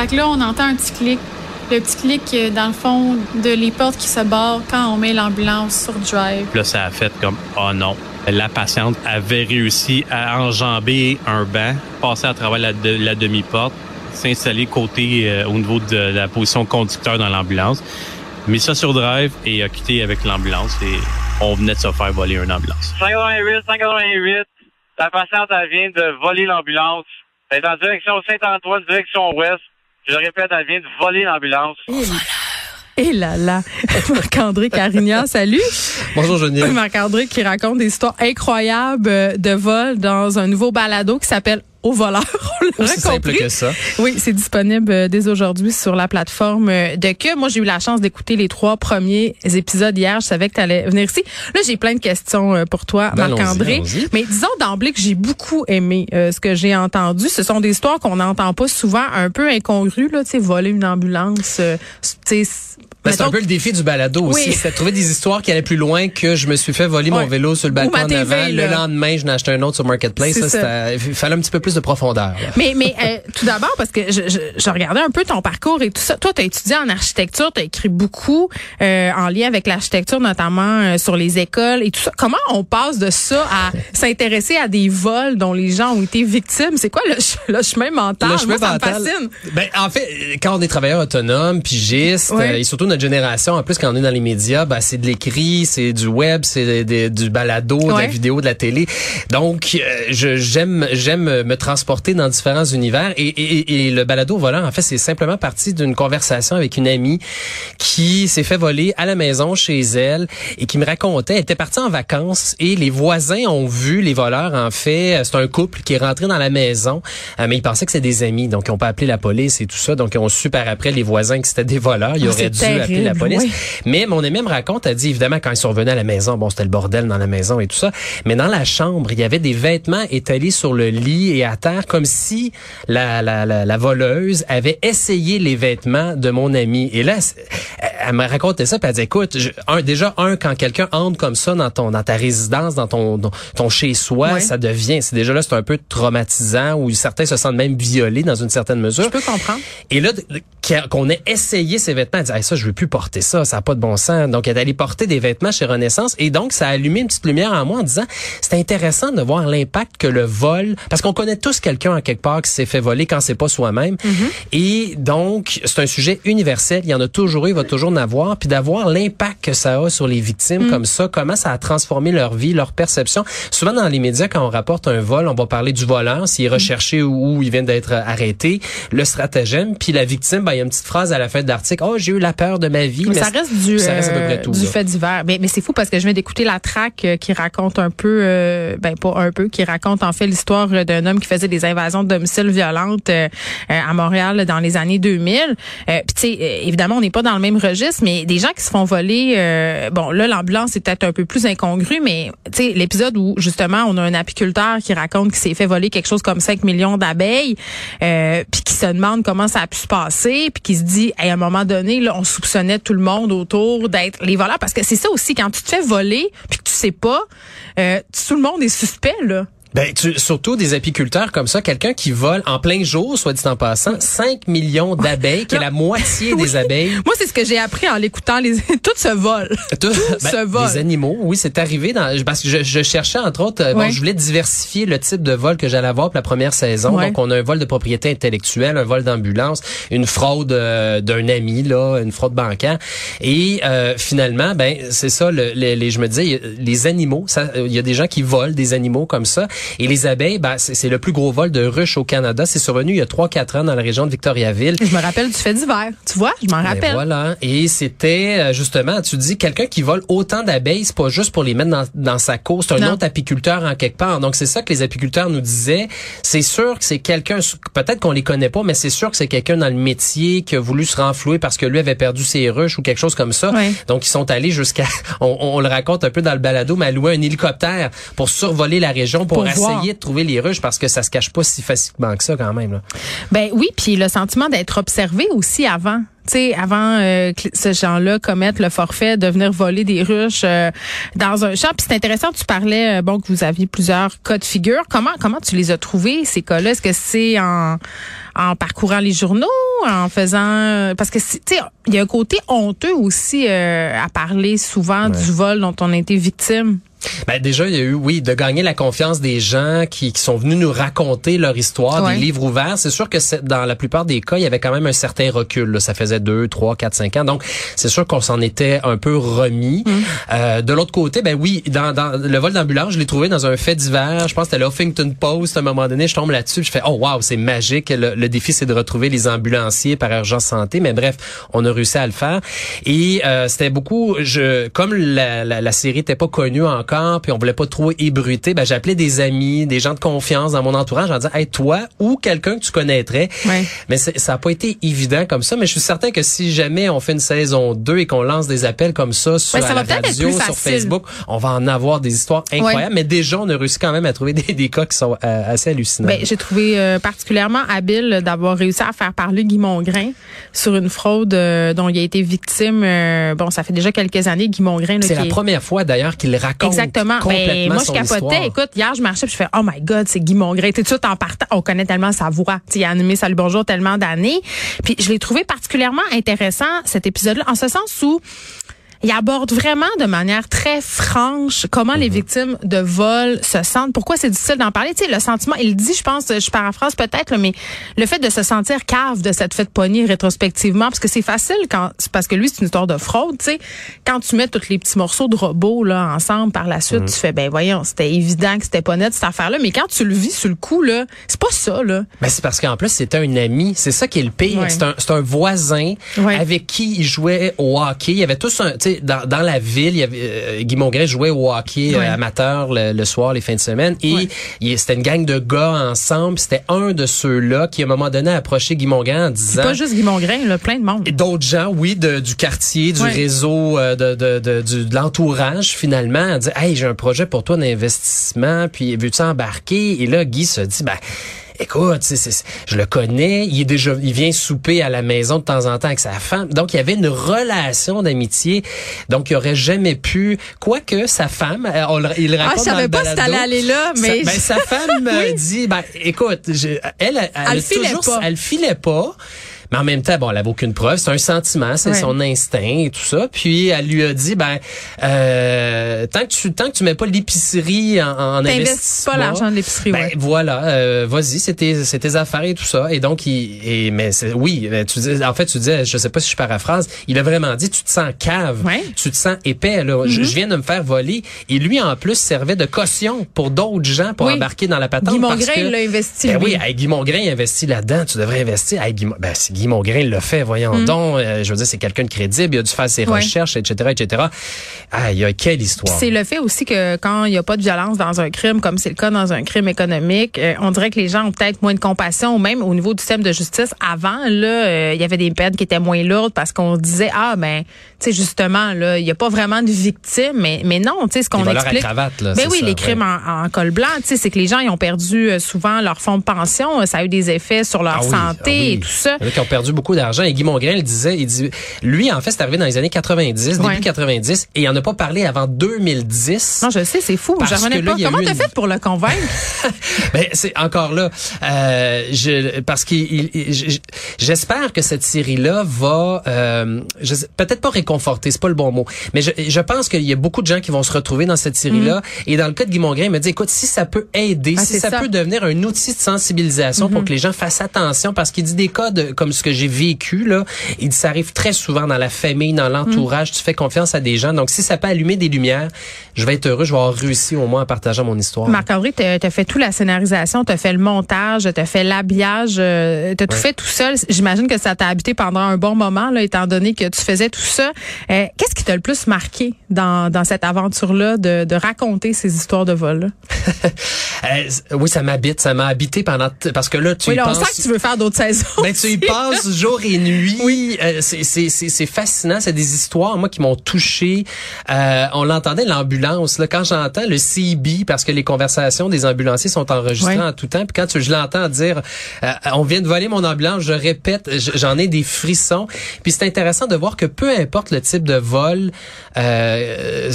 Fait que là, on entend un petit clic. Le petit clic, euh, dans le fond, de les portes qui se barrent quand on met l'ambulance sur drive. Là, ça a fait comme, oh non. La patiente avait réussi à enjamber un banc, passer à travers la, de- la demi-porte, s'installer côté euh, au niveau de la position conducteur dans l'ambulance, mis ça sur drive et a quitté avec l'ambulance et on venait de se faire voler une ambulance. 188, 188. La patiente, elle vient de voler l'ambulance. Elle est en direction Saint-Antoine, direction ouest. Je le répète, elle vient de voler l'ambulance. Et là là, Marc-André Carignan, salut. Bonjour Geneviève. Marc-André qui raconte des histoires incroyables euh, de vol dans un nouveau balado qui s'appelle Au voleur. Aussi simple que ça. Oui, c'est disponible euh, dès aujourd'hui sur la plateforme euh, de Que. Moi, j'ai eu la chance d'écouter les trois premiers épisodes hier. Je savais que tu allais venir ici. Là, j'ai plein de questions euh, pour toi, Ben, Marc-André. Mais disons d'emblée que j'ai beaucoup aimé euh, ce que j'ai entendu. Ce sont des histoires qu'on n'entend pas souvent, un peu incongrues. Là, tu sais, voler une ambulance. euh, tu sais, Ben, c'est un peu le défi du balado aussi. C'est de trouver des histoires qui allaient plus loin que je me suis fait voler Ouais. mon vélo sur le balcon en avant. là. Le lendemain, je n'ai acheté un autre sur Marketplace. Ça, ça. fallait un petit peu plus de profondeur. là. Mais, mais euh, tout d'abord, parce que je, je, je regardais un peu ton parcours et tout ça. Toi, tu as étudié en architecture, tu as écrit beaucoup euh, en lien avec l'architecture, notamment euh, sur les écoles et tout ça. Comment on passe de ça à s'intéresser à des vols dont les gens ont été victimes? C'est quoi le, le chemin mental? Le chemin Moi, ça mental. me fascine. Ben, en fait, quand on est travailleur autonome, pigiste, Ouais. euh, et surtout notre génération, en plus, quand on est dans les médias, ben, c'est de l'écrit, c'est du web, c'est du balado, de Ouais. la vidéo, de la télé. Donc, euh, j'aime, j'aime me transporter dans différents univers. Et, et, et le balado volant, en fait, c'est simplement parti d'une conversation avec une amie qui s'est fait voler à la maison chez elle et qui me racontait, elle était partie en vacances et les voisins ont vu les voleurs. En fait, c'est un couple qui est rentré dans la maison, euh, mais ils pensaient que c'était des amis, donc ils ont pas appelé la police et tout ça. Donc ils ont su par après les voisins que c'était des voleurs. Ils Ah, auraient dû appeler la terrible, police. oui. Mais mon ami me raconte, elle dit évidemment quand ils sont revenus à la maison, bon c'était le bordel dans la maison et tout ça, mais dans la chambre il y avait des vêtements étalés sur le lit et à terre comme si la la, la, la voleuse avait essayé les vêtements de mon ami. Et là, elle me racontait ça, puis elle dit écoute, je- un, déjà un quand quelqu'un entre comme ça dans ton dans ta résidence, dans ton dans ton chez soi, Ouais. ça devient, c'est déjà là c'est un peu traumatisant ou certains se sentent même violés dans une certaine mesure. Je peux comprendre. Et là, qu'on ait essayé ces vêtements, elle dit, Hey, ça, je veux plus porter ça, ça a pas de bon sens. Donc, elle est allée porter des vêtements chez Renaissance et donc, ça a allumé une petite lumière en moi en disant, c'est intéressant de voir l'impact que le vol, parce qu'on connaît tous quelqu'un en quelque part qui s'est fait voler quand c'est pas soi-même. Et donc, c'est un sujet universel. Il y en a toujours eu, il va toujours en avoir. Puis d'avoir l'impact que ça a sur les victimes comme ça, comment ça a transformé leur vie, leur perception. Souvent, dans les médias, quand on rapporte un vol, on va parler du voleur, s'il est recherché ou, ou il vient d'être arrêté, le stratagème, puis la victime, ben, il y a une petite phrase à la fin de l'article. Oh, j'ai eu la peur de ma vie. Mais ça reste du, ça reste à peu euh, près tout. du là. fait divers. Mais, mais c'est fou parce que je viens d'écouter la traque euh, qui raconte un peu, euh, ben pas un peu, qui raconte en fait l'histoire d'un homme qui faisait des invasions de domicile violentes euh, à Montréal dans les années 2000. Euh, Puis tu sais, évidemment, on n'est pas dans le même registre, mais des gens qui se font voler, euh, bon là, l'ambulance est peut-être un peu plus incongru, mais tu sais, l'épisode où justement on a un apiculteur qui raconte qu'il s'est fait voler quelque chose comme 5 millions d'abeilles, euh, puis qui se demande comment ça a pu se passer, puis qui se dit, à un moment donné, là, on soupçonnait tout le monde autour d'être les voleurs, parce que c'est ça aussi, quand tu te fais voler, puis que tu sais pas, euh, tout le monde est suspect, là. Ben, tu, surtout des apiculteurs comme ça, quelqu'un qui vole en plein jour, soit dit en passant, 5 millions d'abeilles, qui est la moitié des abeilles. Moi, c'est ce que j'ai appris en l'écoutant, les, tout se vole. Tout, se vole. Des animaux, oui, c'est arrivé dans parce que je, je cherchais entre autres, euh, bon, je voulais diversifier le type de vol que j'allais avoir pour la première saison. Donc on a un vol de propriété intellectuelle, un vol d'ambulance, une fraude euh, d'un ami là, une fraude bancaire. Et euh, finalement, ben c'est ça. Le, les, les- je me disais, les animaux, ça, il y a des gens qui volent des animaux comme ça. Et les abeilles, ben c'est le plus gros vol de ruches au Canada. C'est survenu il y a 3-4 ans dans la région de Victoriaville. Je me rappelle du fait d'hiver. Tu vois, je m'en Ben rappelle. voilà. Et c'était euh, justement, tu dis, quelqu'un qui vole autant d'abeilles, c'est pas juste pour les mettre dans, dans sa cour, c'est un Non. autre apiculteur en quelque part. Donc c'est ça que les apiculteurs nous disaient. C'est sûr que c'est quelqu'un, peut-être qu'on les connaît pas, mais c'est sûr que c'est quelqu'un dans le métier qui a voulu se renflouer parce que lui avait perdu ses ruches ou quelque chose comme ça. Ouais. Donc ils sont allés jusqu'à, on, on le raconte un peu dans le balado, mais à louer un hélicoptère pour survoler la région pour, Pour essayer de trouver les ruches parce que ça se cache pas si facilement que ça quand même. Là. Ben oui, puis le sentiment d'être observé aussi avant. Tu sais, avant euh, que ces gens-là commettent le forfait de venir voler des ruches euh, dans un champ. Puis c'est intéressant, tu parlais, euh, bon, que vous aviez plusieurs cas de figure. Comment comment tu les as trouvés, ces cas-là? Est-ce que c'est en, en parcourant les journaux? en faisant parce que tu sais il y a un côté honteux aussi euh, à parler souvent du vol dont on a été victime. Ben déjà, il y a eu, oui, de gagner la confiance des gens qui, qui sont venus nous raconter leur histoire, des livres ouverts. C'est sûr que dans la plupart des cas, il y avait quand même un certain recul. Là. Ça faisait deux, trois, quatre, cinq ans. Donc, c'est sûr qu'on s'en était un peu remis. Mm. Euh, de l'autre côté, ben oui, dans, dans le vol d'ambulance, je l'ai trouvé dans un fait divers. Je pense que c'était l'Huffington Post. À un moment donné, je tombe là-dessus, je fais, oh wow, c'est magique. Le, défi, c'est de retrouver les ambulanciers par urgence santé. Mais bref, on a réussi à le faire. Et euh, c'était beaucoup, je, comme la, la, la série n'était pas connue encore, puis on voulait pas trop ébruiter, ben j'appelais des amis, des gens de confiance dans mon entourage en disant "Hey toi ou quelqu'un que tu connaîtrais." Mais ça a pas été évident comme ça, mais je suis certain que si jamais on fait une saison 2 et qu'on lance des appels comme ça sur la radio, sur Facebook, on va en avoir des histoires incroyables, mais déjà on a réussi quand même à trouver des, des cas qui sont euh, assez hallucinants. Ben, j'ai trouvé euh, particulièrement habile d'avoir réussi à faire parler Guy Mongrain sur une fraude euh, dont il a été victime bon, ça fait déjà quelques années Guy Mongrain C'est la première fois d'ailleurs qu'il raconte Exactement. Ben, moi, je capotais. Écoute, hier, je marchais puis je fais, oh my God, c'est Guy Mongrain. Tout en partant, on connaît tellement sa voix. il a animé Salut Bonjour tellement d'années. Puis je l'ai trouvé particulièrement intéressant, cet épisode-là, en ce sens où il aborde vraiment de manière très franche comment les mhm. victimes de vol se sentent. Pourquoi c'est difficile d'en parler? Tu sais, le sentiment, il dit, je pense, je paraphrase peut-être, mais le fait de se sentir cave de cette fête poignée rétrospectivement, parce que c'est facile quand, parce que lui, c'est une histoire de fraude, tu sais. Quand tu mets tous les petits morceaux de robots, là, ensemble par la suite, mhm. tu fais, ben voyons, c'était évident que c'était pas net cette affaire-là, mais quand tu le vis sur le coup, là, c'est pas ça, là. Ben, c'est parce qu'en plus, c'était un ami. C'est ça qui est le pire. C'est un, un, voisin avec qui il jouait au hockey. Il y avait tous un, tu sais, dans, dans la ville, il y avait, euh, Guy Mongrain jouait au hockey euh, amateur le, soir, les fins de semaine. Et c'était une gang de gars ensemble. C'était un de ceux-là qui, à un moment donné, a approché Guy Mongrain en disant... pas juste Guy Mongrain, là, plein de monde. D'autres gens, oui, de, du quartier, du réseau, euh, de, de, de, de l'entourage, finalement, a dit, hey, j'ai un projet pour toi d'investissement, puis veux-tu embarquer? Et là, Guy se dit, ben écoute, je le connais, il est déjà, il vient souper à la maison de temps en temps avec sa femme. Donc, il y avait une relation d'amitié. Donc, il aurait jamais pu, quoique sa femme, euh, il raconte ah, je savais pas si t'allais aller là, mais. Sa, ben, sa femme oui. dit, ben, écoute, elle, elle, elle, toujours, pas. elle filait pas. Mais en même temps, bon, elle avait aucune preuve. C'est un sentiment, c'est son instinct et tout ça. Puis elle lui a dit, ben, euh, tant que tu tant que tu mets pas l'épicerie en, en investissement, pas l'argent de l'épicerie. Ben, voilà, euh, vas-y, c'est tes, tes affaires et tout ça. Et donc, il, et, mais oui, tu dis, en fait, tu dis, je sais pas si je paraphrase, il a vraiment dit, tu te sens cave, tu te sens épais. Là, je, mm-hmm. viens de me faire voler. Et lui, en plus, servait de caution pour d'autres gens pour embarquer dans la patente. Guy Mongrain, il l'a investi. Ben oui, Guy Mongrain, il investit là-dedans. Tu devrais investir. Guy, ben, Guy Mongrain le fait, voyons mm. donc. Euh, je veux dire, c'est quelqu'un de crédible, il a dû faire ses recherches, etc., etc. Ah, il y a quelle histoire. C'est le fait aussi que quand il n'y a pas de violence dans un crime, comme c'est le cas dans un crime économique, euh, on dirait que les gens ont peut-être moins de compassion, même au niveau du système de justice. Avant, là, euh, il y avait des peines qui étaient moins lourdes parce qu'on disait, ah, ben, sais, justement, là, il n'y a pas vraiment de victimes, mais, mais non, tu sais, ce qu'on explique. À cravate, là, ben oui, les crimes en, col blanc, tu sais, c'est que les gens, ils ont perdu souvent leur fonds de pension. Ça a eu des effets sur leur ah santé ah et tout ça. Il ont perdu beaucoup d'argent. Et Guy Mongrain le disait, il dit, lui, en fait, c'est arrivé dans les années 90, début 90, et il en a pas parlé avant 2010. Non, je sais, c'est fou. Je revenais pas. Comment t'as fait pour le convaincre? ben, c'est encore là. Euh, je, parce que j'espère que cette série-là va, euh, peut-être pas c'est pas le bon mot, mais je, je pense qu'il y a beaucoup de gens qui vont se retrouver dans cette série-là. Mm. Et dans le cas de Guy Mongrain, il me dit, écoute, si ça peut aider, ah, si ça, peut devenir un outil de sensibilisation pour mm-hmm. que les gens fassent attention, parce qu'il dit des cas de, comme ce que j'ai vécu, là, il dit, ça arrive très souvent dans la famille, dans l'entourage, mm. tu fais confiance à des gens. Donc, si ça peut allumer des lumières, je vais être heureux, je vais avoir réussi au moins à partager mon histoire. Marc-André, tu as fait toute la scénarisation, tu as fait le montage, tu as fait l'habillage, euh, tu as tout fait tout seul. J'imagine que ça t'a habité pendant un bon moment, là, étant donné que tu faisais tout ça. Euh, qu'est-ce qui t'a le plus marqué dans, dans cette aventure-là de, de raconter ces histoires de vol? Euh, oui, ça m'habite, ça m'a habité pendant parce que là tu oui, là, on sent que tu veux faire d'autres saisons. Ben, tu y passes jour et nuit. Oui, c'est fascinant, c'est des histoires moi qui m'ont touché. on l'entendait l'ambulance là quand j'entends le CB parce que les conversations des ambulanciers sont enregistrées en tout temps puis quand tu, je l'entends dire on vient de voler mon ambulance, je répète, j'en ai des frissons. Puis c'est intéressant de voir que peu importe importe le type de vol, euh,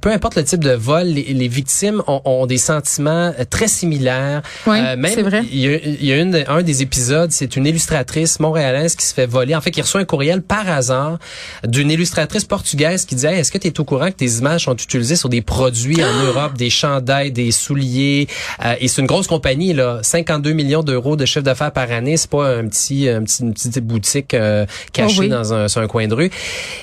peu importe le type de vol, les, victimes ont, ont, des sentiments très similaires. Oui, euh, c'est vrai. Il y a, il y a une, un des épisodes, c'est une illustratrice montréalaise qui se fait voler. En fait, qui reçoit un courriel par hasard d'une illustratrice portugaise qui dit Est-ce que tu es au courant que tes images sont utilisées sur des produits en Europe, des chandails, des souliers? Euh, Et c'est une grosse compagnie, là, 52 millions d'euros de chiffre d'affaires par année. C'est pas un petit, un petit, une petite boutique euh, cachée oh dans un, sur un coin de rue.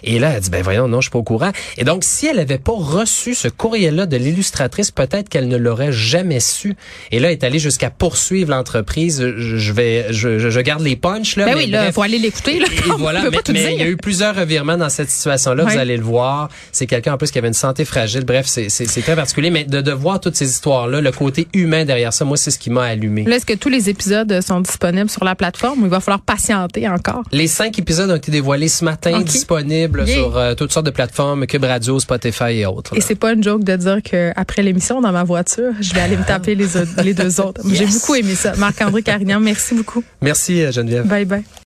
Et là, elle dit Ben voyons, non, je suis pas au courant. Et donc, si elle avait pas reçu ce courriel-là de l'illustratrice, peut-être qu'elle ne l'aurait jamais su. Et là, elle est allée jusqu'à poursuivre l'entreprise. Je, vais, je, je, garde les punchs là. Ben oui, là, faut aller l'écouter. Là, et, voilà, mais, il y a eu plusieurs revirements dans cette situation-là. Vous allez le voir. C'est quelqu'un en plus qui avait une santé fragile. Bref, c'est très particulier. Mais de, de voir toutes ces histoires-là, le côté humain derrière ça, moi, c'est ce qui m'a allumé. Là, est-ce que tous les épisodes sont disponibles sur la plateforme ou il va falloir patienter encore? Les cinq épisodes ont été dévoilés ce matin, disponibles sur euh, toutes sortes de plateformes, Cube Radio, Spotify et autres. Et c'est pas une joke de dire que après l'émission dans ma voiture, je vais aller me taper les, les deux autres. J'ai beaucoup aimé ça. Marc-André Carignan, merci beaucoup. Merci euh, Geneviève. Bye bye.